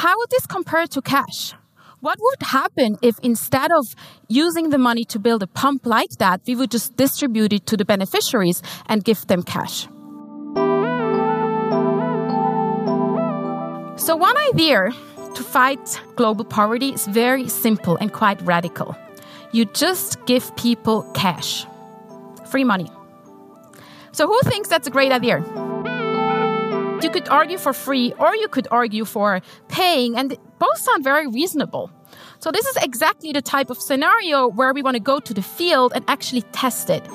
how would this compare to cash? What would happen if instead of using the money to build a pump like that, we would just distribute it to the beneficiaries and give them cash? So, one idea to fight global poverty is very simple and quite radical. You just give people cash, free money. So, who thinks that's a great idea? You could argue for free or you could argue for paying, and both sound very reasonable. So, this is exactly the type of scenario where we want to go to the field and actually test it.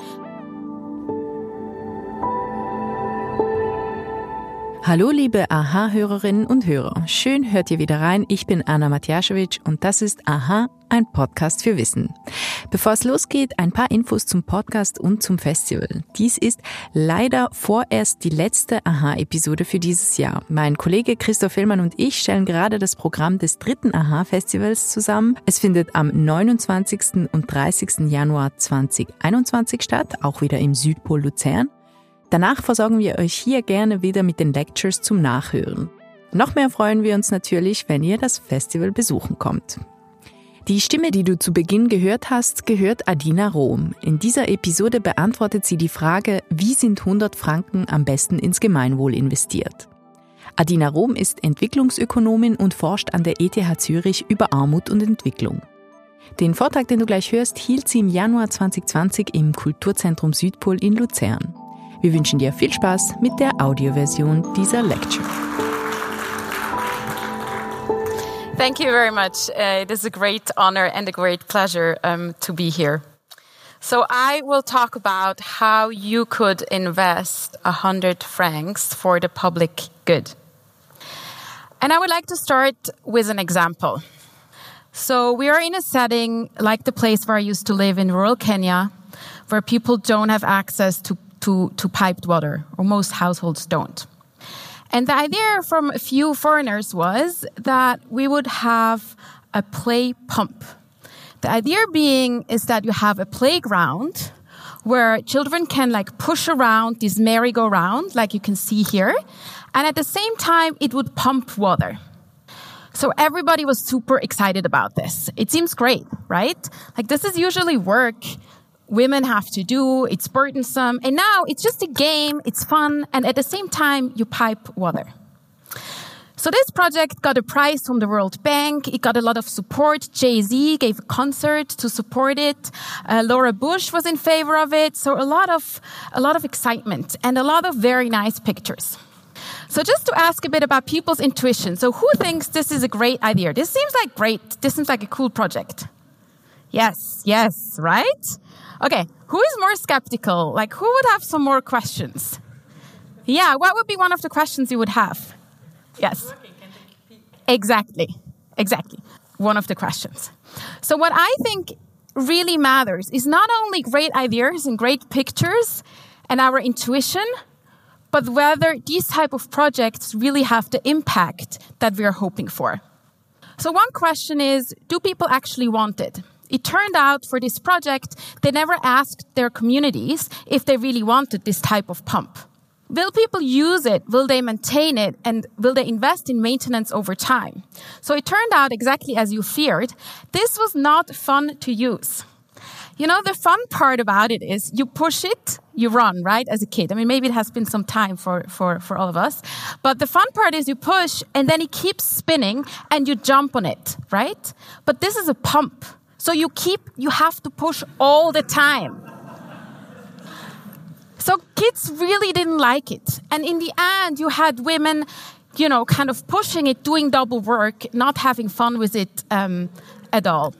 Hallo liebe Aha-Hörerinnen und Hörer. Schön hört ihr wieder rein. Ich bin Anna Matjaschewitsch und das ist Aha, ein Podcast für Wissen. Bevor es losgeht, ein paar Infos zum Podcast und zum Festival. Dies ist leider vorerst die letzte Aha-Episode für dieses Jahr. Mein Kollege Christoph Hillmann und ich stellen gerade das Programm des dritten Aha-Festivals zusammen. Es findet am 29. und 30. Januar 2021 statt, auch wieder im Südpol Luzern. Danach versorgen wir euch hier gerne wieder mit den Lectures zum Nachhören. Noch mehr freuen wir uns natürlich, wenn ihr das Festival besuchen kommt. Die Stimme, die du zu Beginn gehört hast, gehört Adina Rohm. In dieser Episode beantwortet sie die Frage, wie sind 100 Franken am besten ins Gemeinwohl investiert? Adina Rohm ist Entwicklungsökonomin und forscht an der ETH Zürich über Armut und Entwicklung. Den Vortrag, den du gleich hörst, hielt sie im Januar 2020 im Kulturzentrum Südpol in Luzern. Wir wünschen dir viel Spaß mit der Audioversion dieser Lecture. Thank you very much. Uh, it is a great honor and a great pleasure um, to be here. So I will talk about how you could invest a hundred francs for the public good. And I would like to start with an example. So we are in a setting like the place where I used to live in rural Kenya, where people don't have access to to, to piped water, or most households don't. And the idea from a few foreigners was that we would have a play pump. The idea being is that you have a playground where children can like push around this merry-go-round, like you can see here, and at the same time it would pump water. So everybody was super excited about this. It seems great, right? Like this is usually work women have to do. It's burdensome. And now it's just a game. It's fun. And at the same time, you pipe water. So this project got a prize from the World Bank. It got a lot of support. Jay-Z gave a concert to support it. Uh, Laura Bush was in favor of it. So a lot of, a lot of excitement and a lot of very nice pictures. So just to ask a bit about people's intuition. So who thinks this is a great idea? This seems like great. This seems like a cool project. Yes, yes, right? Okay, who is more skeptical? Like, who would have some more questions? Yeah, what would be one of the questions you would have? Yes. Exactly. Exactly. One of the questions. So, what I think really matters is not only great ideas and great pictures and our intuition, but whether these type of projects really have the impact that we are hoping for. So, one question is do people actually want it? It turned out for this project, they never asked their communities if they really wanted this type of pump. Will people use it? Will they maintain it? And will they invest in maintenance over time? So it turned out exactly as you feared. This was not fun to use. You know, the fun part about it is you push it, you run, right? As a kid. I mean, maybe it has been some time for, for, for all of us. But the fun part is you push and then it keeps spinning and you jump on it, right? But this is a pump. So you keep, you have to push all the time. So kids really didn't like it. And in the end, you had women, you know, kind of pushing it, doing double work, not having fun with it um, at all.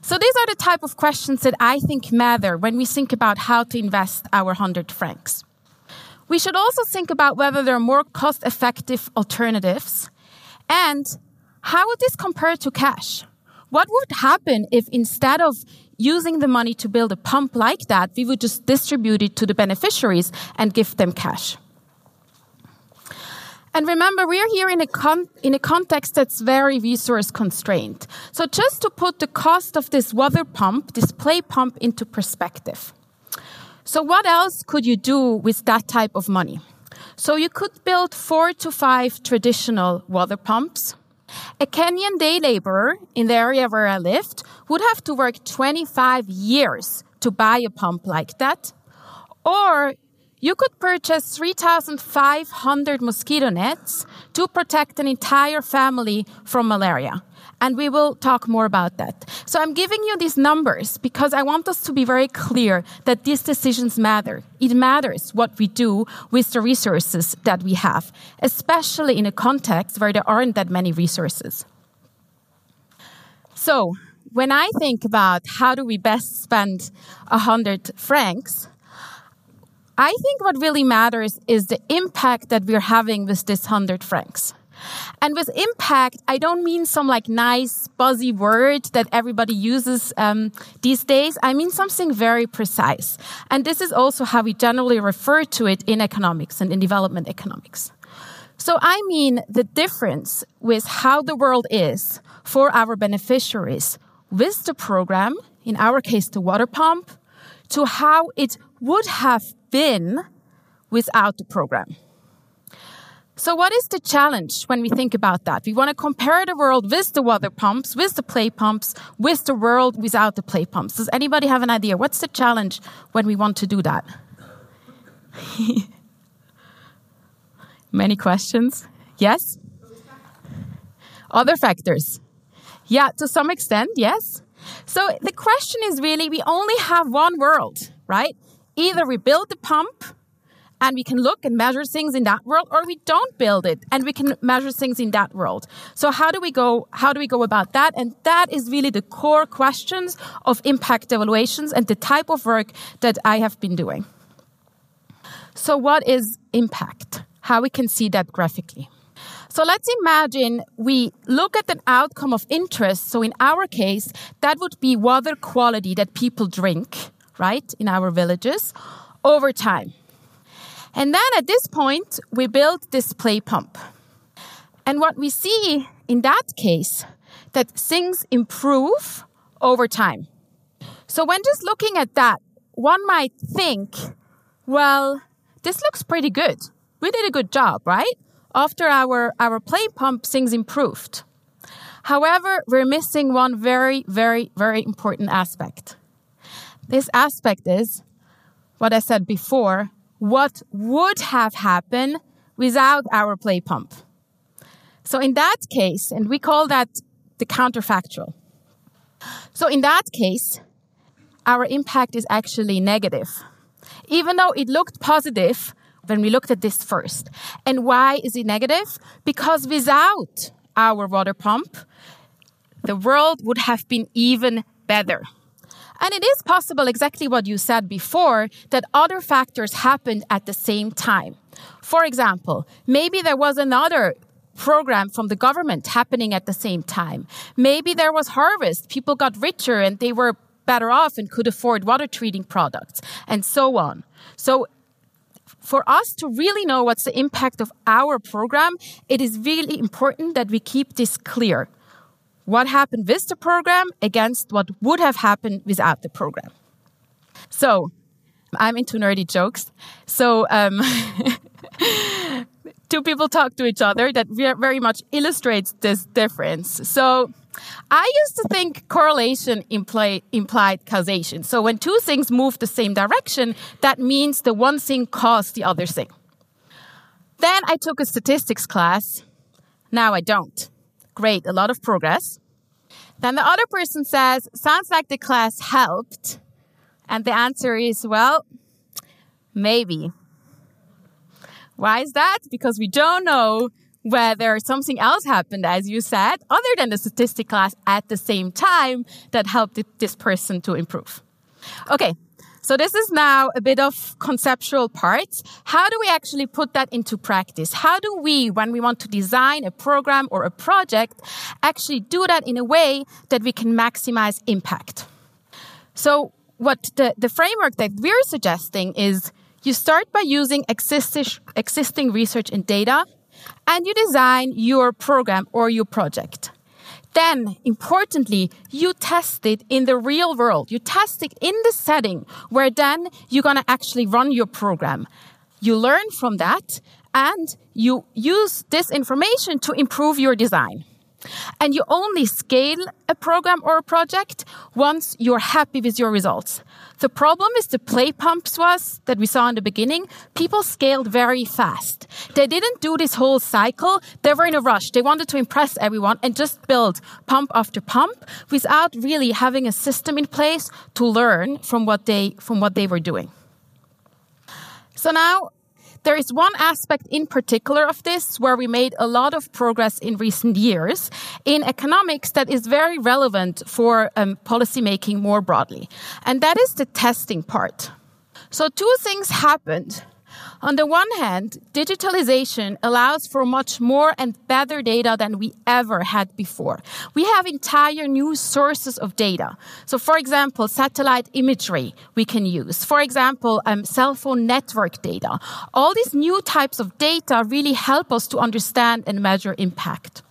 So these are the type of questions that I think matter when we think about how to invest our 100 francs. We should also think about whether there are more cost effective alternatives and how would this compare to cash? What would happen if instead of using the money to build a pump like that, we would just distribute it to the beneficiaries and give them cash? And remember, we are here in a, in a context that's very resource constrained. So just to put the cost of this water pump, this play pump into perspective. So what else could you do with that type of money? So you could build four to five traditional water pumps A Kenyan day laborer in the area where I lived would have to work 25 years to buy a pump like that. Or you could purchase 3,500 mosquito nets to protect an entire family from malaria. And we will talk more about that. So I'm giving you these numbers because I want us to be very clear that these decisions matter. It matters what we do with the resources that we have, especially in a context where there aren't that many resources. So when I think about how do we best spend a hundred francs, I think what really matters is the impact that we're having with this hundred francs. And with impact, I don't mean some like nice buzzy word that everybody uses um, these days. I mean something very precise. And this is also how we generally refer to it in economics and in development economics. So I mean the difference with how the world is for our beneficiaries with the program, in our case, the water pump, to how it would have been without the program. So what is the challenge when we think about that? We want to compare the world with the water pumps, with the play pumps, with the world without the play pumps. Does anybody have an idea? What's the challenge when we want to do that? Many questions. Yes? Other factors. Yeah, to some extent, yes. So the question is really, we only have one world, right? Either we build the pump and we can look and measure things in that world or we don't build it and we can measure things in that world. So how do we go how do we go about that? And that is really the core questions of impact evaluations and the type of work that i have been doing. So what is impact? How we can see that graphically. So let's imagine we look at an outcome of interest. So in our case, that would be water quality that people drink, right, in our villages over time. And then at this point, we build this play pump. And what we see in that case, that things improve over time. So when just looking at that, one might think, well, this looks pretty good. We did a good job, right? After our, our play pump, things improved. However, we're missing one very, very, very important aspect. This aspect is what I said before what would have happened without our play pump. So in that case, and we call that the counterfactual. So in that case, our impact is actually negative, even though it looked positive when we looked at this first. And why is it negative? Because without our water pump, the world would have been even better. And it is possible, exactly what you said before, that other factors happened at the same time. For example, maybe there was another program from the government happening at the same time. Maybe there was harvest. People got richer and they were better off and could afford water treating products and so on. So for us to really know what's the impact of our program, it is really important that we keep this clear what happened with the program against what would have happened without the program. So I'm into nerdy jokes. So um, two people talk to each other that very much illustrates this difference. So I used to think correlation imply, implied causation. So when two things move the same direction, that means the one thing caused the other thing. Then I took a statistics class. Now I don't. Great, a lot of progress. Then the other person says, sounds like the class helped. And the answer is, well, maybe. Why is that? Because we don't know whether something else happened, as you said, other than the statistic class at the same time that helped this person to improve. Okay. So this is now a bit of conceptual parts. How do we actually put that into practice? How do we, when we want to design a program or a project, actually do that in a way that we can maximize impact? So what the, the framework that we're suggesting is you start by using existing, existing research and data and you design your program or your project. Then, importantly, you test it in the real world. You test it in the setting where then you're going to actually run your program. You learn from that and you use this information to improve your design. And you only scale a program or a project once you're happy with your results. The problem is the play pumps was that we saw in the beginning. People scaled very fast. They didn't do this whole cycle. They were in a rush. They wanted to impress everyone and just build pump after pump without really having a system in place to learn from what they, from what they were doing. So now there is one aspect in particular of this where we made a lot of progress in recent years in economics that is very relevant for um, policymaking more broadly. And that is the testing part. So two things happened on the one hand, digitalization allows for much more and better data than we ever had before. We have entire new sources of data. So, for example, satellite imagery we can use. For example, um, cell phone network data. All these new types of data really help us to understand and measure impact.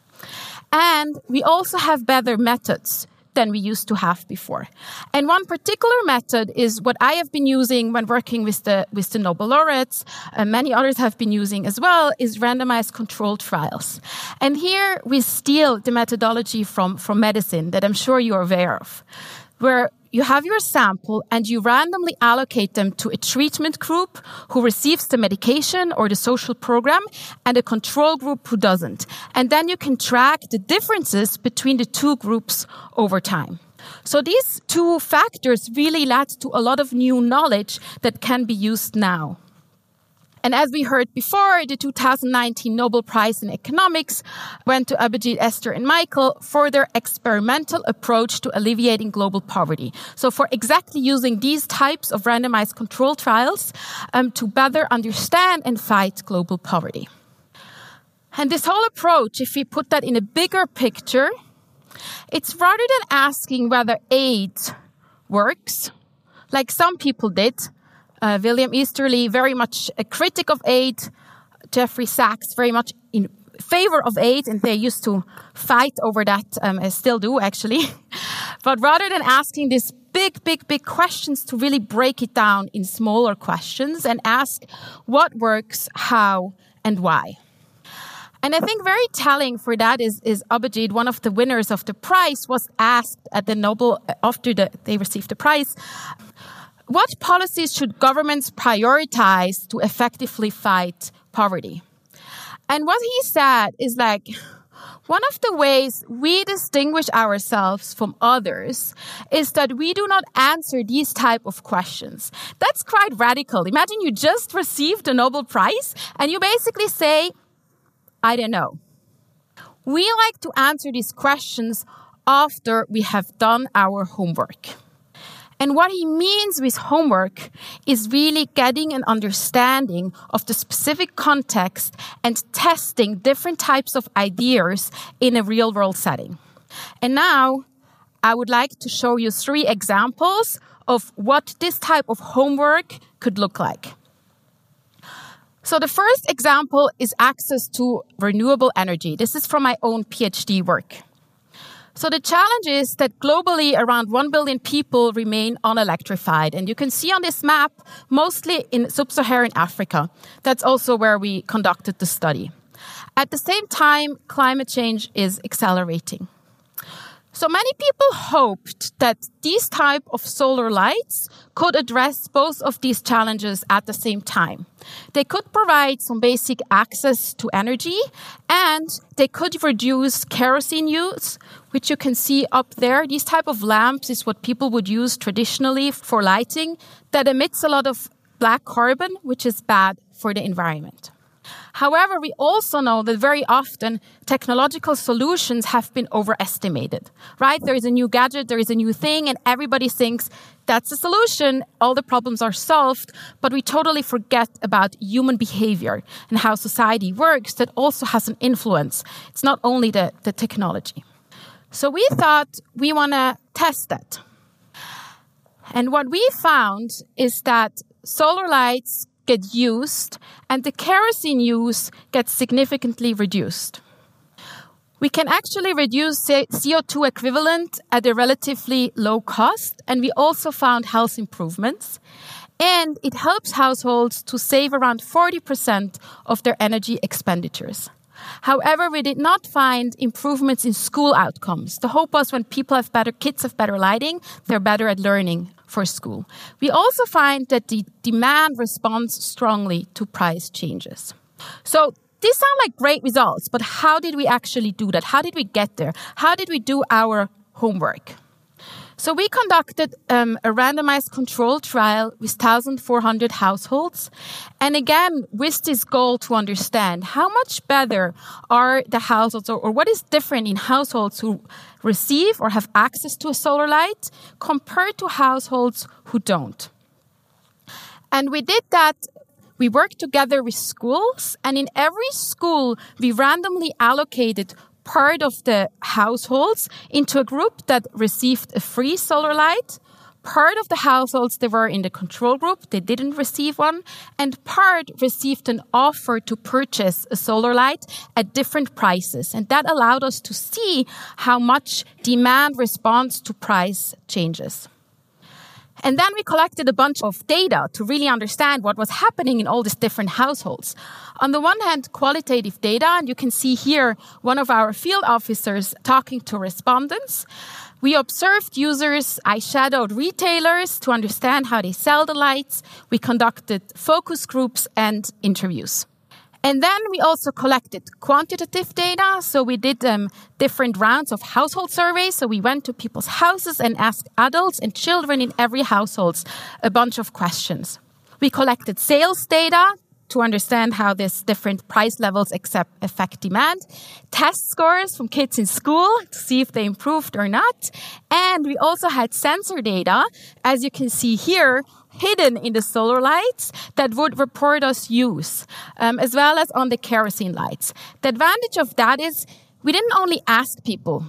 And we also have better methods than we used to have before. And one particular method is what I have been using when working with the, with the Nobel laureates, and many others have been using as well, is randomized controlled trials. And here we steal the methodology from, from medicine that I'm sure you're aware of, where you have your sample and you randomly allocate them to a treatment group who receives the medication or the social program and a control group who doesn't. And then you can track the differences between the two groups over time. So these two factors really led to a lot of new knowledge that can be used now. And as we heard before, the 2019 Nobel Prize in Economics went to Abhijit, Esther, and Michael for their experimental approach to alleviating global poverty. So for exactly using these types of randomized control trials um, to better understand and fight global poverty. And this whole approach, if we put that in a bigger picture, it's rather than asking whether aid works, like some people did, uh, William Easterly, very much a critic of aid. Jeffrey Sachs, very much in favor of aid, and they used to fight over that, um, I still do actually. but rather than asking these big, big, big questions, to really break it down in smaller questions and ask what works, how, and why. And I think very telling for that is, is Abhijit, one of the winners of the prize, was asked at the Nobel, after the, they received the prize, what policies should governments prioritize to effectively fight poverty? And what he said is like, one of the ways we distinguish ourselves from others is that we do not answer these type of questions. That's quite radical. Imagine you just received a Nobel Prize and you basically say, I don't know. We like to answer these questions after we have done our homework. And what he means with homework is really getting an understanding of the specific context and testing different types of ideas in a real world setting. And now I would like to show you three examples of what this type of homework could look like. So the first example is access to renewable energy. This is from my own PhD work. So the challenge is that globally around 1 billion people remain unelectrified. And you can see on this map, mostly in sub-Saharan Africa. That's also where we conducted the study. At the same time, climate change is accelerating. So many people hoped that these type of solar lights could address both of these challenges at the same time. They could provide some basic access to energy and they could reduce kerosene use, which you can see up there. These type of lamps is what people would use traditionally for lighting that emits a lot of black carbon, which is bad for the environment. However, we also know that very often technological solutions have been overestimated, right? There is a new gadget, there is a new thing, and everybody thinks that's the solution. All the problems are solved, but we totally forget about human behavior and how society works that also has an influence. It's not only the, the technology. So we thought we want to test that. And what we found is that solar lights get used and the kerosene use gets significantly reduced. We can actually reduce CO2 equivalent at a relatively low cost, and we also found health improvements. And it helps households to save around 40% of their energy expenditures. However, we did not find improvements in school outcomes. The hope was when people have better, kids have better lighting, they're better at learning for school. We also find that the demand responds strongly to price changes. So these sound like great results, but how did we actually do that? How did we get there? How did we do our homework? So we conducted um, a randomized control trial with 1,400 households. And again, with this goal to understand how much better are the households or, or what is different in households who receive or have access to a solar light compared to households who don't. And we did that we worked together with schools, and in every school, we randomly allocated part of the households into a group that received a free solar light. Part of the households they were in the control group, they didn't receive one, and part received an offer to purchase a solar light at different prices. And that allowed us to see how much demand responds to price changes. And then we collected a bunch of data to really understand what was happening in all these different households. On the one hand, qualitative data, and you can see here one of our field officers talking to respondents. We observed users, I shadowed retailers to understand how they sell the lights. We conducted focus groups and interviews. And then we also collected quantitative data. So we did um, different rounds of household surveys. So we went to people's houses and asked adults and children in every household a bunch of questions. We collected sales data to understand how these different price levels affect demand, test scores from kids in school to see if they improved or not. And we also had sensor data, as you can see here, hidden in the solar lights that would report us use, um, as well as on the kerosene lights. The advantage of that is we didn't only ask people.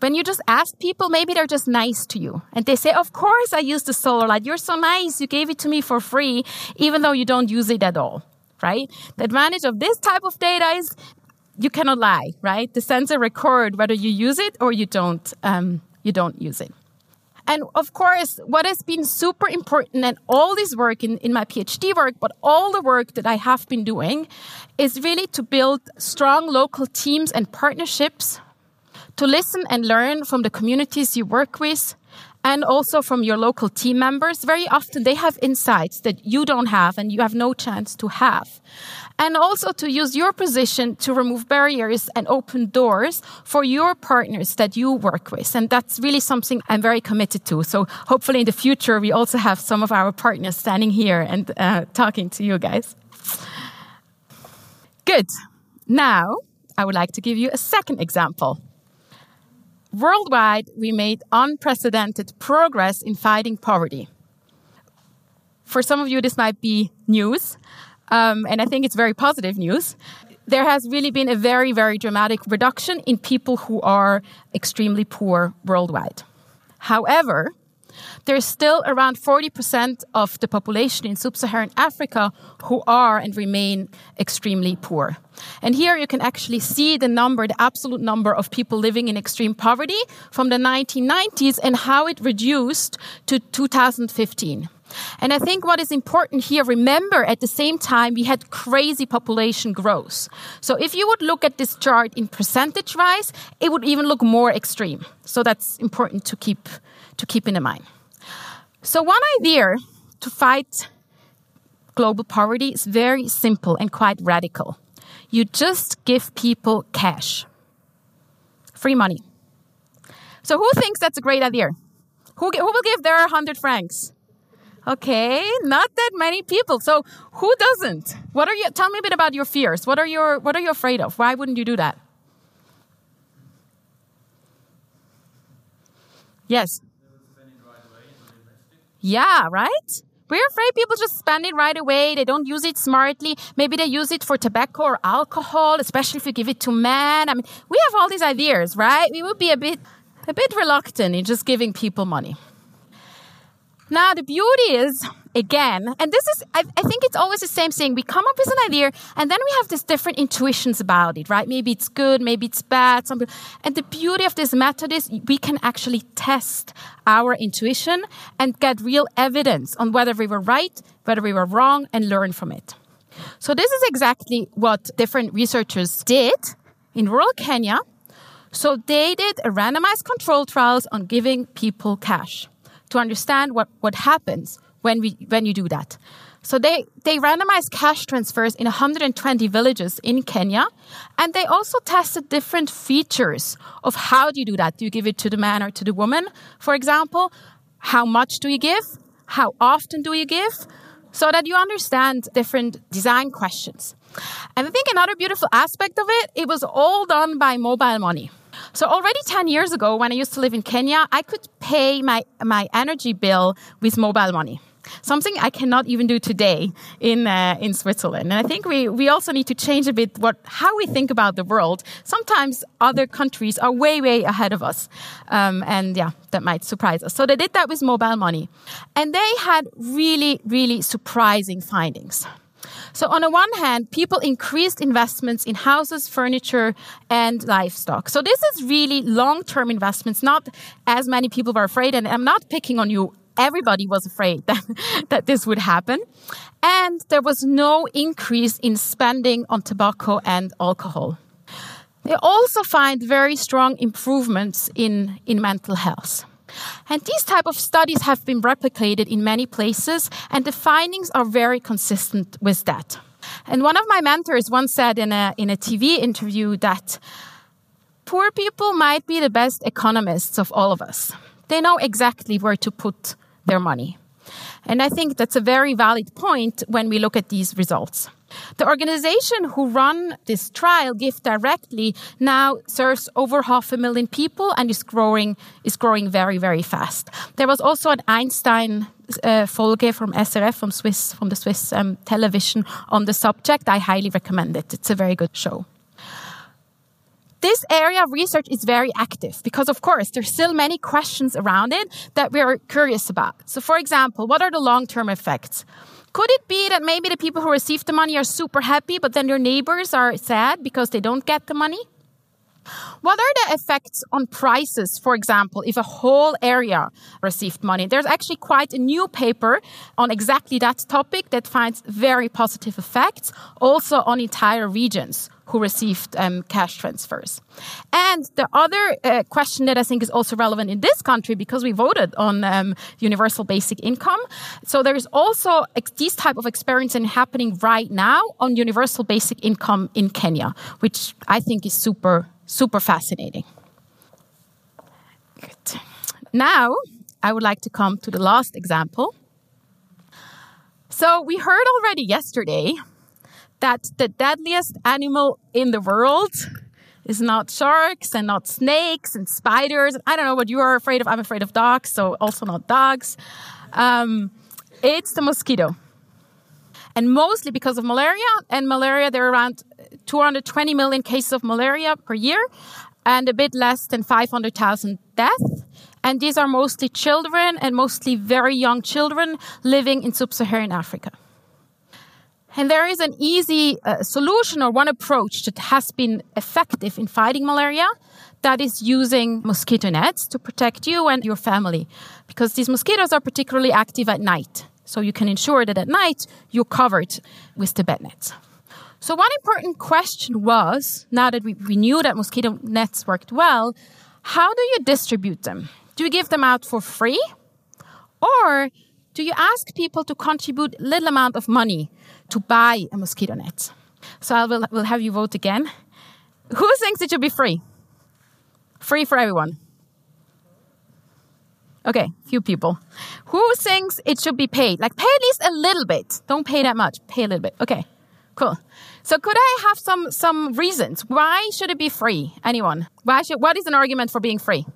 When you just ask people, maybe they're just nice to you. And they say, Of course, I use the solar light. You're so nice. You gave it to me for free, even though you don't use it at all, right? The advantage of this type of data is you cannot lie, right? The sensor record whether you use it or you don't, um, you don't use it. And of course, what has been super important and all this work in, in my PhD work, but all the work that I have been doing is really to build strong local teams and partnerships to listen and learn from the communities you work with and also from your local team members. Very often they have insights that you don't have and you have no chance to have. And also to use your position to remove barriers and open doors for your partners that you work with. And that's really something I'm very committed to. So hopefully in the future, we also have some of our partners standing here and uh, talking to you guys. Good. Now, I would like to give you a second example. Worldwide, we made unprecedented progress in fighting poverty. For some of you, this might be news, um, and I think it's very positive news. There has really been a very, very dramatic reduction in people who are extremely poor worldwide. However, there's still around 40% of the population in sub-Saharan Africa who are and remain extremely poor. And here you can actually see the number, the absolute number of people living in extreme poverty from the 1990s and how it reduced to 2015. And I think what is important here, remember at the same time we had crazy population growth. So if you would look at this chart in percentage wise, it would even look more extreme. So that's important to keep, to keep in mind. So one idea to fight global poverty is very simple and quite radical. You just give people cash. Free money. So who thinks that's a great idea? Who, who will give their 100 francs? Okay, not that many people. So who doesn't? What are you tell me a bit about your fears. What are your what are you afraid of? Why wouldn't you do that? Yes. Yeah, right? We're afraid people just spend it right away. They don't use it smartly. Maybe they use it for tobacco or alcohol, especially if you give it to men. I mean, we have all these ideas, right? We would be a bit, a bit reluctant in just giving people money. Now, the beauty is, again, and this is, I, I, think it's always the same thing. We come up with an idea and then we have these different intuitions about it, right? Maybe it's good, maybe it's bad. And the beauty of this method is we can actually test our intuition and get real evidence on whether we were right, whether we were wrong, and learn from it. So this is exactly what different researchers did in rural Kenya. So they did a randomized control trials on giving people cash to understand what, what happens when we when you do that. So they, they randomized cash transfers in 120 villages in Kenya. And they also tested different features of how do you do that? Do you give it to the man or to the woman, for example? How much do you give? How often do you give? So that you understand different design questions. And I think another beautiful aspect of it, it was all done by mobile money. So already 10 years ago, when I used to live in Kenya, I could pay my, my energy bill with mobile money. Something I cannot even do today in uh, in Switzerland. And I think we we also need to change a bit what how we think about the world. Sometimes other countries are way way ahead of us, um, and yeah, that might surprise us. So they did that with mobile money, and they had really really surprising findings. So on the one hand, people increased investments in houses, furniture, and livestock. So this is really long-term investments, not as many people were afraid. And I'm not picking on you everybody was afraid that, that this would happen. And there was no increase in spending on tobacco and alcohol. They also find very strong improvements in, in mental health. And these type of studies have been replicated in many places, and the findings are very consistent with that. And one of my mentors once said in a, in a TV interview that poor people might be the best economists of all of us. They know exactly where to put their money. And I think that's a very valid point when we look at these results. The organization who run this trial, GiveDirectly, now serves over half a million people and is growing, is growing very, very fast. There was also an Einstein uh, Folge from SRF, from Swiss, from the Swiss um, television on the subject. I highly recommend it. It's a very good show this area of research is very active because, of course, there's still many questions around it that we are curious about. So, for example, what are the long term effects? Could it be that maybe the people who receive the money are super happy, but then their neighbors are sad because they don't get the money? What are the effects on prices, for example, if a whole area received money? There's actually quite a new paper on exactly that topic that finds very positive effects also on entire regions who received um, cash transfers. And the other uh, question that I think is also relevant in this country because we voted on um, universal basic income. So there is also these type of experience happening right now on universal basic income in Kenya, which I think is super super fascinating. Good. Now, I would like to come to the last example. So, we heard already yesterday that the deadliest animal in the world is not sharks and not snakes and spiders. I don't know what you are afraid of. I'm afraid of dogs, so also not dogs. Um, it's the mosquito. And mostly because of malaria. And malaria, there are around 220 million cases of malaria per year and a bit less than 500,000 deaths. And these are mostly children and mostly very young children living in sub Saharan Africa. And there is an easy uh, solution or one approach that has been effective in fighting malaria. That is using mosquito nets to protect you and your family. Because these mosquitoes are particularly active at night. So you can ensure that at night you're covered with the bed nets. So one important question was, now that we, we knew that mosquito nets worked well, how do you distribute them? Do you give them out for free? Or do you ask people to contribute little amount of money to buy a mosquito net? So I will, will have you vote again. Who thinks it should be free? Free for everyone. Okay, few people. Who thinks it should be paid? Like pay at least a little bit. Don't pay that much. Pay a little bit. Okay, cool. So could I have some some reasons why should it be free? Anyone? Why should what is an argument for being free?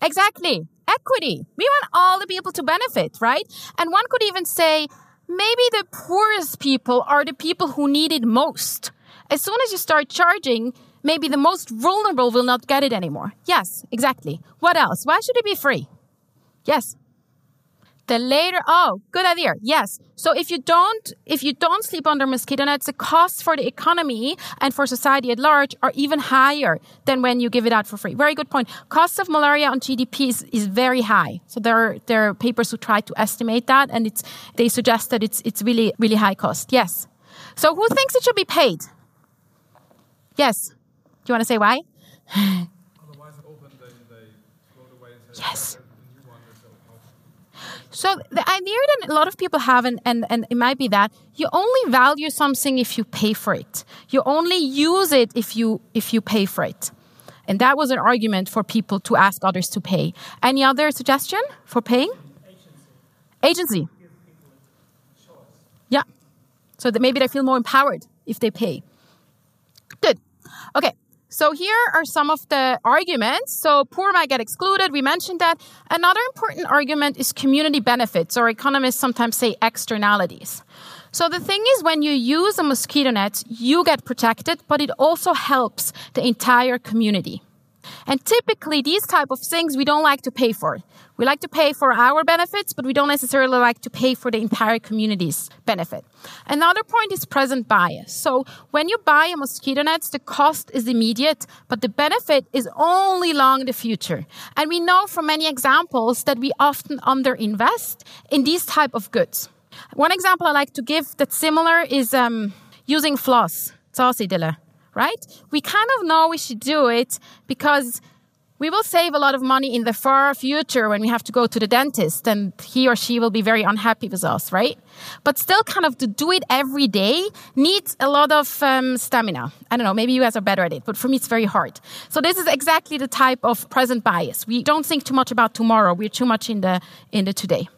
Exactly. Equity. We want all the people to benefit, right? And one could even say maybe the poorest people are the people who need it most. As soon as you start charging, maybe the most vulnerable will not get it anymore. Yes, exactly. What else? Why should it be free? Yes. The later, oh, good idea. Yes. So if you don't, if you don't sleep under mosquito nets, the costs for the economy and for society at large are even higher than when you give it out for free. Very good point. Cost of malaria on GDP is, is very high. So there are, there are papers who try to estimate that and it's, they suggest that it's, it's really, really high cost. Yes. So who thinks it should be paid? Yes. Do you want to say why? yes. So the idea that a lot of people have, and, and, and it might be that you only value something if you pay for it. You only use it if you if you pay for it. And that was an argument for people to ask others to pay. Any other suggestion for paying? Agency. Agency. Yeah. So that maybe they feel more empowered if they pay. Good. Okay. So here are some of the arguments. So poor might get excluded. We mentioned that. Another important argument is community benefits, or economists sometimes say externalities. So the thing is, when you use a mosquito net, you get protected, but it also helps the entire community. And typically these type of things we don't like to pay for. We like to pay for our benefits, but we don't necessarily like to pay for the entire community's benefit. Another point is present bias. So when you buy a mosquito net, the cost is immediate, but the benefit is only long in the future. And we know from many examples that we often underinvest in these type of goods. One example I like to give that's similar is um, using floss. Zahnseide right? We kind of know we should do it because we will save a lot of money in the far future when we have to go to the dentist and he or she will be very unhappy with us, right? But still kind of to do it every day needs a lot of um, stamina. I don't know, maybe you guys are better at it, but for me it's very hard. So this is exactly the type of present bias. We don't think too much about tomorrow. We're too much in the, in the today.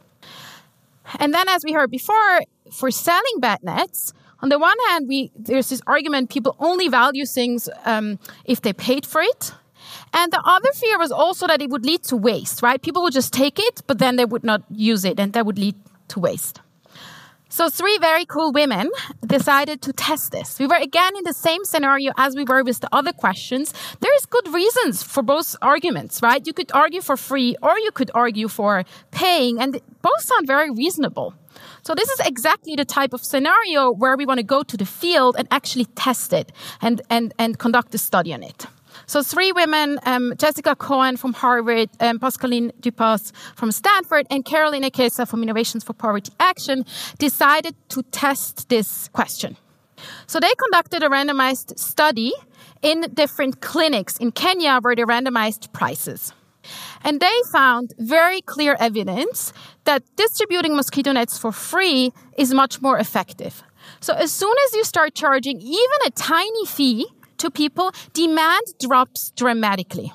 And then as we heard before, for selling bed nets, on the one hand, we there's this argument people only value things um, if they paid for it. And the other fear was also that it would lead to waste, right? People would just take it, but then they would not use it, and that would lead to waste. So three very cool women decided to test this. We were again in the same scenario as we were with the other questions. There is good reasons for both arguments, right? You could argue for free or you could argue for paying and both sound very reasonable. So this is exactly the type of scenario where we want to go to the field and actually test it and, and, and conduct a study on it. So three women, um, Jessica Cohen from Harvard, um, Pascaline Dupas from Stanford, and Carolina Ekesa from Innovations for Poverty Action decided to test this question. So they conducted a randomized study in different clinics in Kenya where they randomized prices. And they found very clear evidence that distributing mosquito nets for free is much more effective. So as soon as you start charging even a tiny fee to people, demand drops dramatically.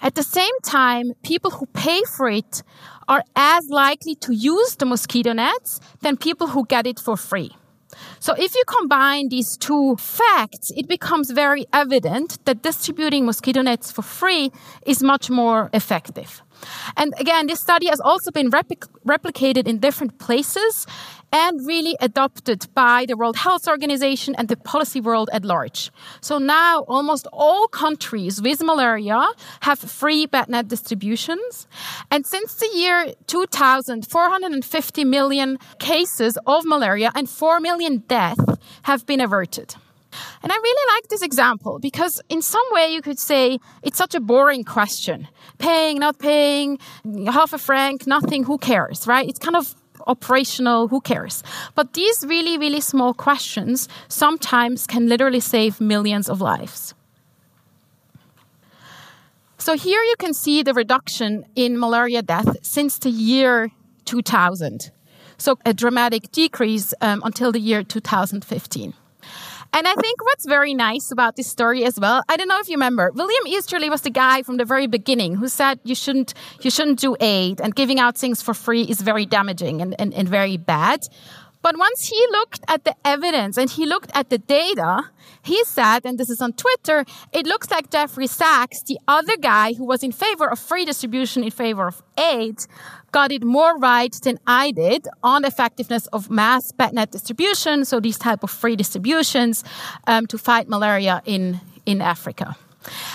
At the same time, people who pay for it are as likely to use the mosquito nets than people who get it for free. So if you combine these two facts, it becomes very evident that distributing mosquito nets for free is much more effective. And again, this study has also been replic replicated in different places and really adopted by the World Health Organization and the policy world at large. So now almost all countries with malaria have free bed net distributions. And since the year 2000, 450 million cases of malaria and 4 million deaths have been averted. And I really like this example because in some way you could say it's such a boring question. Paying, not paying, half a franc, nothing, who cares, right? It's kind of operational, who cares? But these really, really small questions sometimes can literally save millions of lives. So here you can see the reduction in malaria death since the year 2000. So a dramatic decrease um, until the year 2015. And I think what's very nice about this story as well, I don't know if you remember, William Easterly was the guy from the very beginning who said you shouldn't, you shouldn't do aid and giving out things for free is very damaging and, and, and very bad. But once he looked at the evidence and he looked at the data, he said, and this is on Twitter, it looks like Jeffrey Sachs, the other guy who was in favor of free distribution in favor of aid, got it more right than I did on effectiveness of mass net distribution. So these type of free distributions um, to fight malaria in, in Africa.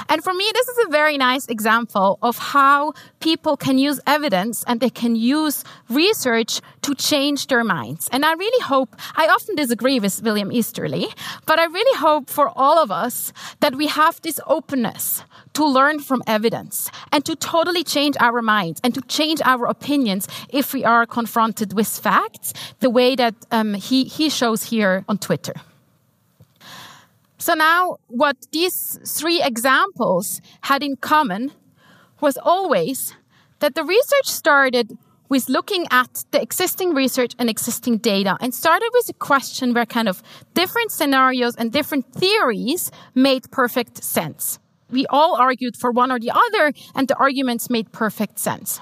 And for me, this is a very nice example of how people can use evidence and they can use research to change their minds. And I really hope, I often disagree with William Easterly, but I really hope for all of us that we have this openness to learn from evidence and to totally change our minds and to change our opinions if we are confronted with facts the way that um, he, he shows here on Twitter. So now what these three examples had in common was always that the research started with looking at the existing research and existing data and started with a question where kind of different scenarios and different theories made perfect sense. We all argued for one or the other and the arguments made perfect sense.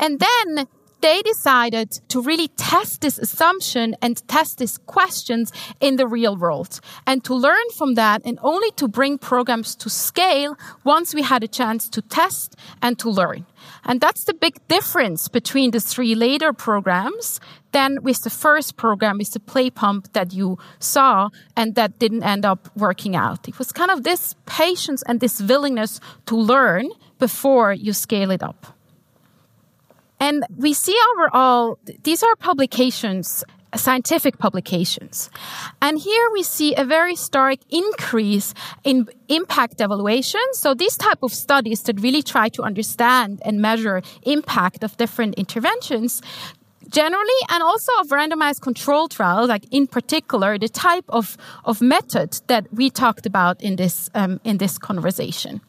And then they decided to really test this assumption and test these questions in the real world and to learn from that and only to bring programs to scale once we had a chance to test and to learn. And that's the big difference between the three later programs than with the first program with the play pump that you saw and that didn't end up working out. It was kind of this patience and this willingness to learn before you scale it up. And we see overall, these are publications, scientific publications. And here we see a very stark increase in impact evaluation. So these type of studies that really try to understand and measure impact of different interventions generally and also of randomized control trials, like in particular the type of, of method that we talked about in this um, in this conversation.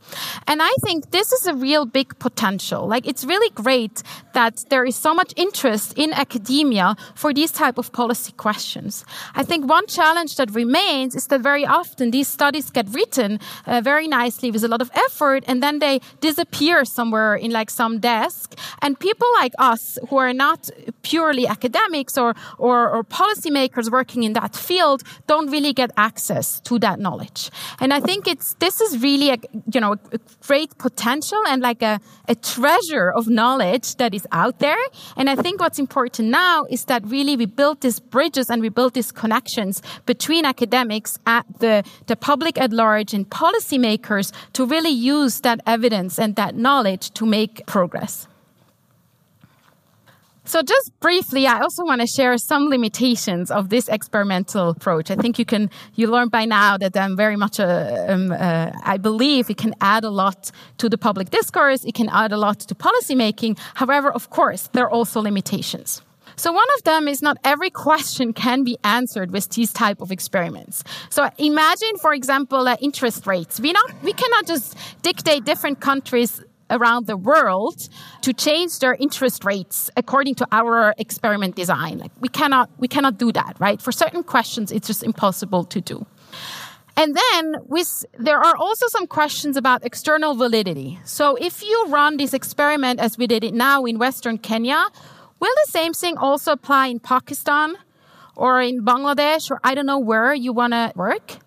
And I think this is a real big potential. Like it's really great that there is so much interest in academia for these type of policy questions. I think one challenge that remains is that very often these studies get written uh, very nicely with a lot of effort and then they disappear somewhere in like some desk and people like us who are not purely academics or, or, or policymakers working in that field don't really get access to that knowledge. And I think it's, this is really a, you know, a great potential and like a, a treasure of knowledge that is out there. And I think what's important now is that really we build these bridges and we build these connections between academics at the, the public at large and policymakers to really use that evidence and that knowledge to make progress. So just briefly, I also want to share some limitations of this experimental approach. I think you can, you learn by now that I'm very much a, um, uh, I believe it can add a lot to the public discourse. It can add a lot to policymaking. However, of course, there are also limitations. So one of them is not every question can be answered with these type of experiments. So imagine, for example, uh, interest rates. We not, we cannot just dictate different countries around the world to change their interest rates according to our experiment design. Like we cannot, we cannot do that, right? For certain questions, it's just impossible to do. And then with, there are also some questions about external validity. So if you run this experiment as we did it now in Western Kenya, will the same thing also apply in Pakistan or in Bangladesh or I don't know where you want to work?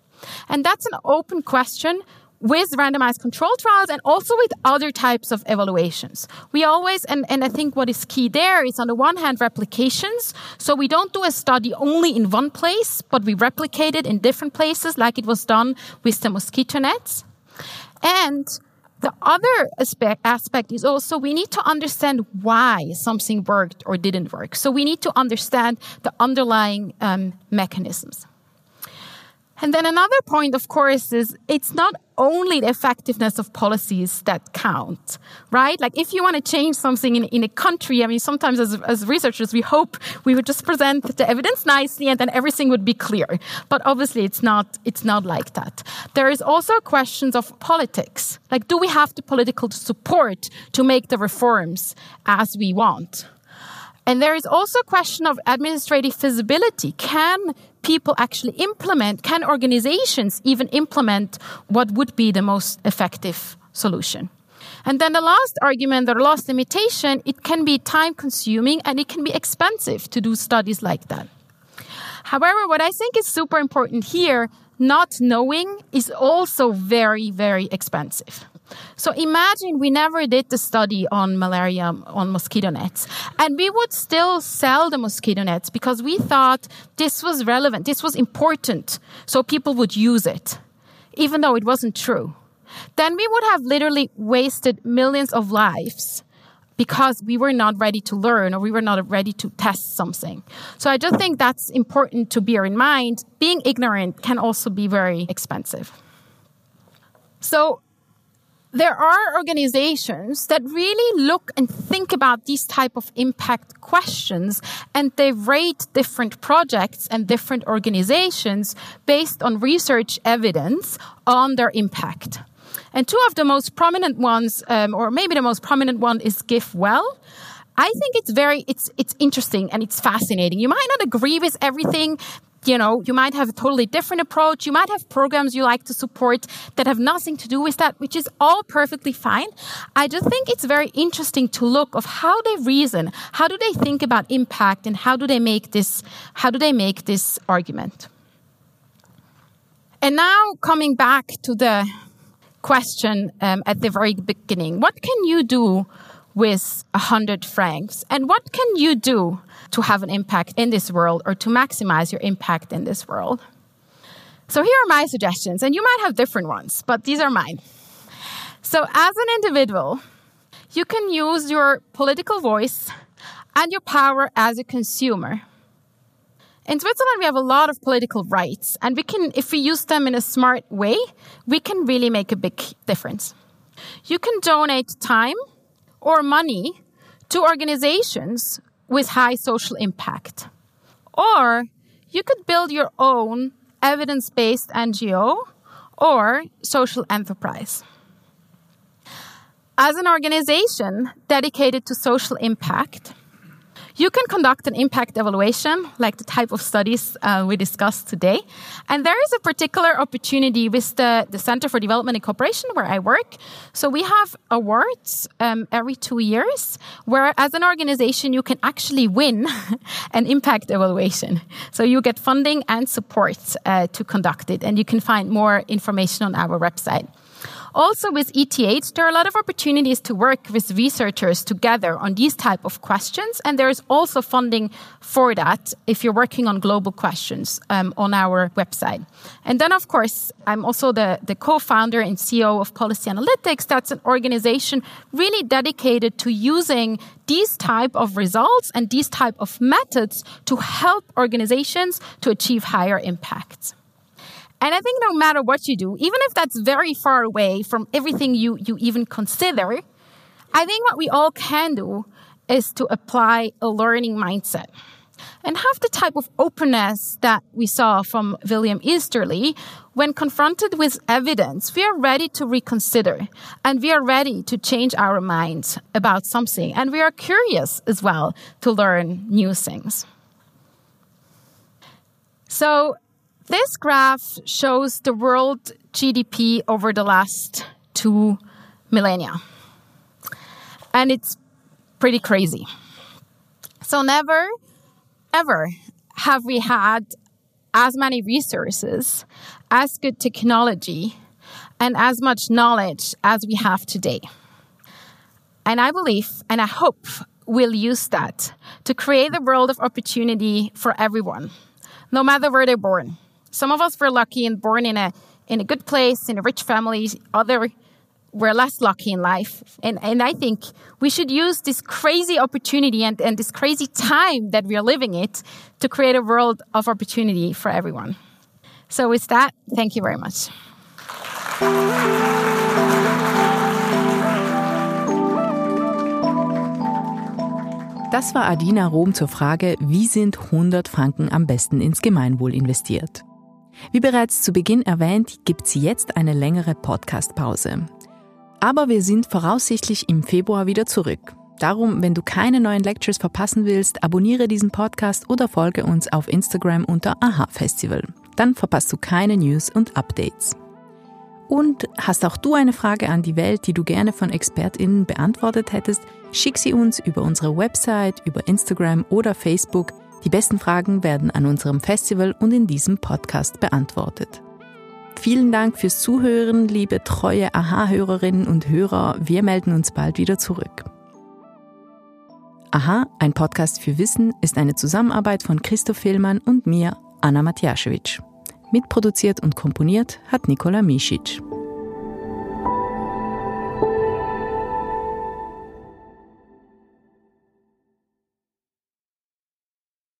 And that's an open question with randomized control trials and also with other types of evaluations. We always, and, and I think what is key there is on the one hand, replications. So we don't do a study only in one place, but we replicate it in different places like it was done with the mosquito nets. And the other aspect, aspect is also we need to understand why something worked or didn't work. So we need to understand the underlying um, mechanisms. And then another point, of course, is it's not only the effectiveness of policies that count, right? Like if you want to change something in, in a country, I mean, sometimes as, as researchers, we hope we would just present the evidence nicely and then everything would be clear. But obviously it's not, it's not like that. There is also questions of politics. Like, do we have the political support to make the reforms as we want? And there is also a question of administrative feasibility. Can people actually implement, can organizations even implement what would be the most effective solution? And then the last argument, the last limitation, it can be time consuming and it can be expensive to do studies like that. However, what I think is super important here, not knowing is also very, very expensive. So imagine we never did the study on malaria on mosquito nets and we would still sell the mosquito nets because we thought this was relevant, this was important, so people would use it, even though it wasn't true. then we would have literally wasted millions of lives because we were not ready to learn or we were not ready to test something. So I just think that's important to bear in mind. Being ignorant can also be very expensive. So there are organizations that really look and think about these type of impact questions and they rate different projects and different organizations based on research evidence on their impact. And two of the most prominent ones, um, or maybe the most prominent one, is GiveWell. I think it's very, it's, it's interesting and it's fascinating. You might not agree with everything. You know, you might have a totally different approach. You might have programs you like to support that have nothing to do with that, which is all perfectly fine. I just think it's very interesting to look of how they reason, how do they think about impact, and how do they make this, how do they make this argument. And now coming back to the question um, at the very beginning. What can you do with a hundred francs? And what can you do to have an impact in this world or to maximize your impact in this world? So here are my suggestions, and you might have different ones, but these are mine. So as an individual, you can use your political voice and your power as a consumer in Switzerland, we have a lot of political rights, and we can, if we use them in a smart way, we can really make a big difference. You can donate time or money to organizations with high social impact. Or you could build your own evidence based NGO or social enterprise. As an organization dedicated to social impact, you can conduct an impact evaluation, like the type of studies uh, we discussed today. And there is a particular opportunity with the, the Center for Development and Cooperation where I work. So we have awards um, every two years where, as an organization, you can actually win an impact evaluation. So you get funding and support uh, to conduct it. And you can find more information on our website. Also with ETH, there are a lot of opportunities to work with researchers together on these type of questions. And there is also funding for that if you're working on global questions um, on our website. And then, of course, I'm also the, the co-founder and CEO of Policy Analytics. That's an organization really dedicated to using these type of results and these type of methods to help organizations to achieve higher impacts. And I think no matter what you do, even if that's very far away from everything you, you even consider, I think what we all can do is to apply a learning mindset and have the type of openness that we saw from William Easterly. When confronted with evidence, we are ready to reconsider and we are ready to change our minds about something. And we are curious as well to learn new things. So this graph shows the world GDP over the last two millennia. And it's pretty crazy. So never, ever have we had as many resources, as good technology, and as much knowledge as we have today. And I believe and I hope we'll use that to create a world of opportunity for everyone, no matter where they're born. Some of us were lucky and born in a in a good place, in a rich family. Other were less lucky in life. And and I think we should use this crazy opportunity and, and this crazy time that we are living it to create a world of opportunity for everyone. So with that, thank you very much. Das war Adina Rom zur Frage, wie sind 100 Franken am besten ins Gemeinwohl investiert? Wie bereits zu Beginn erwähnt, gibt es jetzt eine längere Podcast-Pause. Aber wir sind voraussichtlich im Februar wieder zurück. Darum, wenn du keine neuen Lectures verpassen willst, abonniere diesen Podcast oder folge uns auf Instagram unter Aha Festival. Dann verpasst du keine News und Updates. Und hast auch du eine Frage an die Welt, die du gerne von ExpertInnen beantwortet hättest, schick sie uns über unsere Website, über Instagram oder Facebook – die besten Fragen werden an unserem Festival und in diesem Podcast beantwortet. Vielen Dank fürs Zuhören, liebe treue Aha-Hörerinnen und Hörer. Wir melden uns bald wieder zurück. Aha, ein Podcast für Wissen, ist eine Zusammenarbeit von Christoph Fehlmann und mir, Anna Matjaschewitsch. Mitproduziert und komponiert hat Nikola Misic.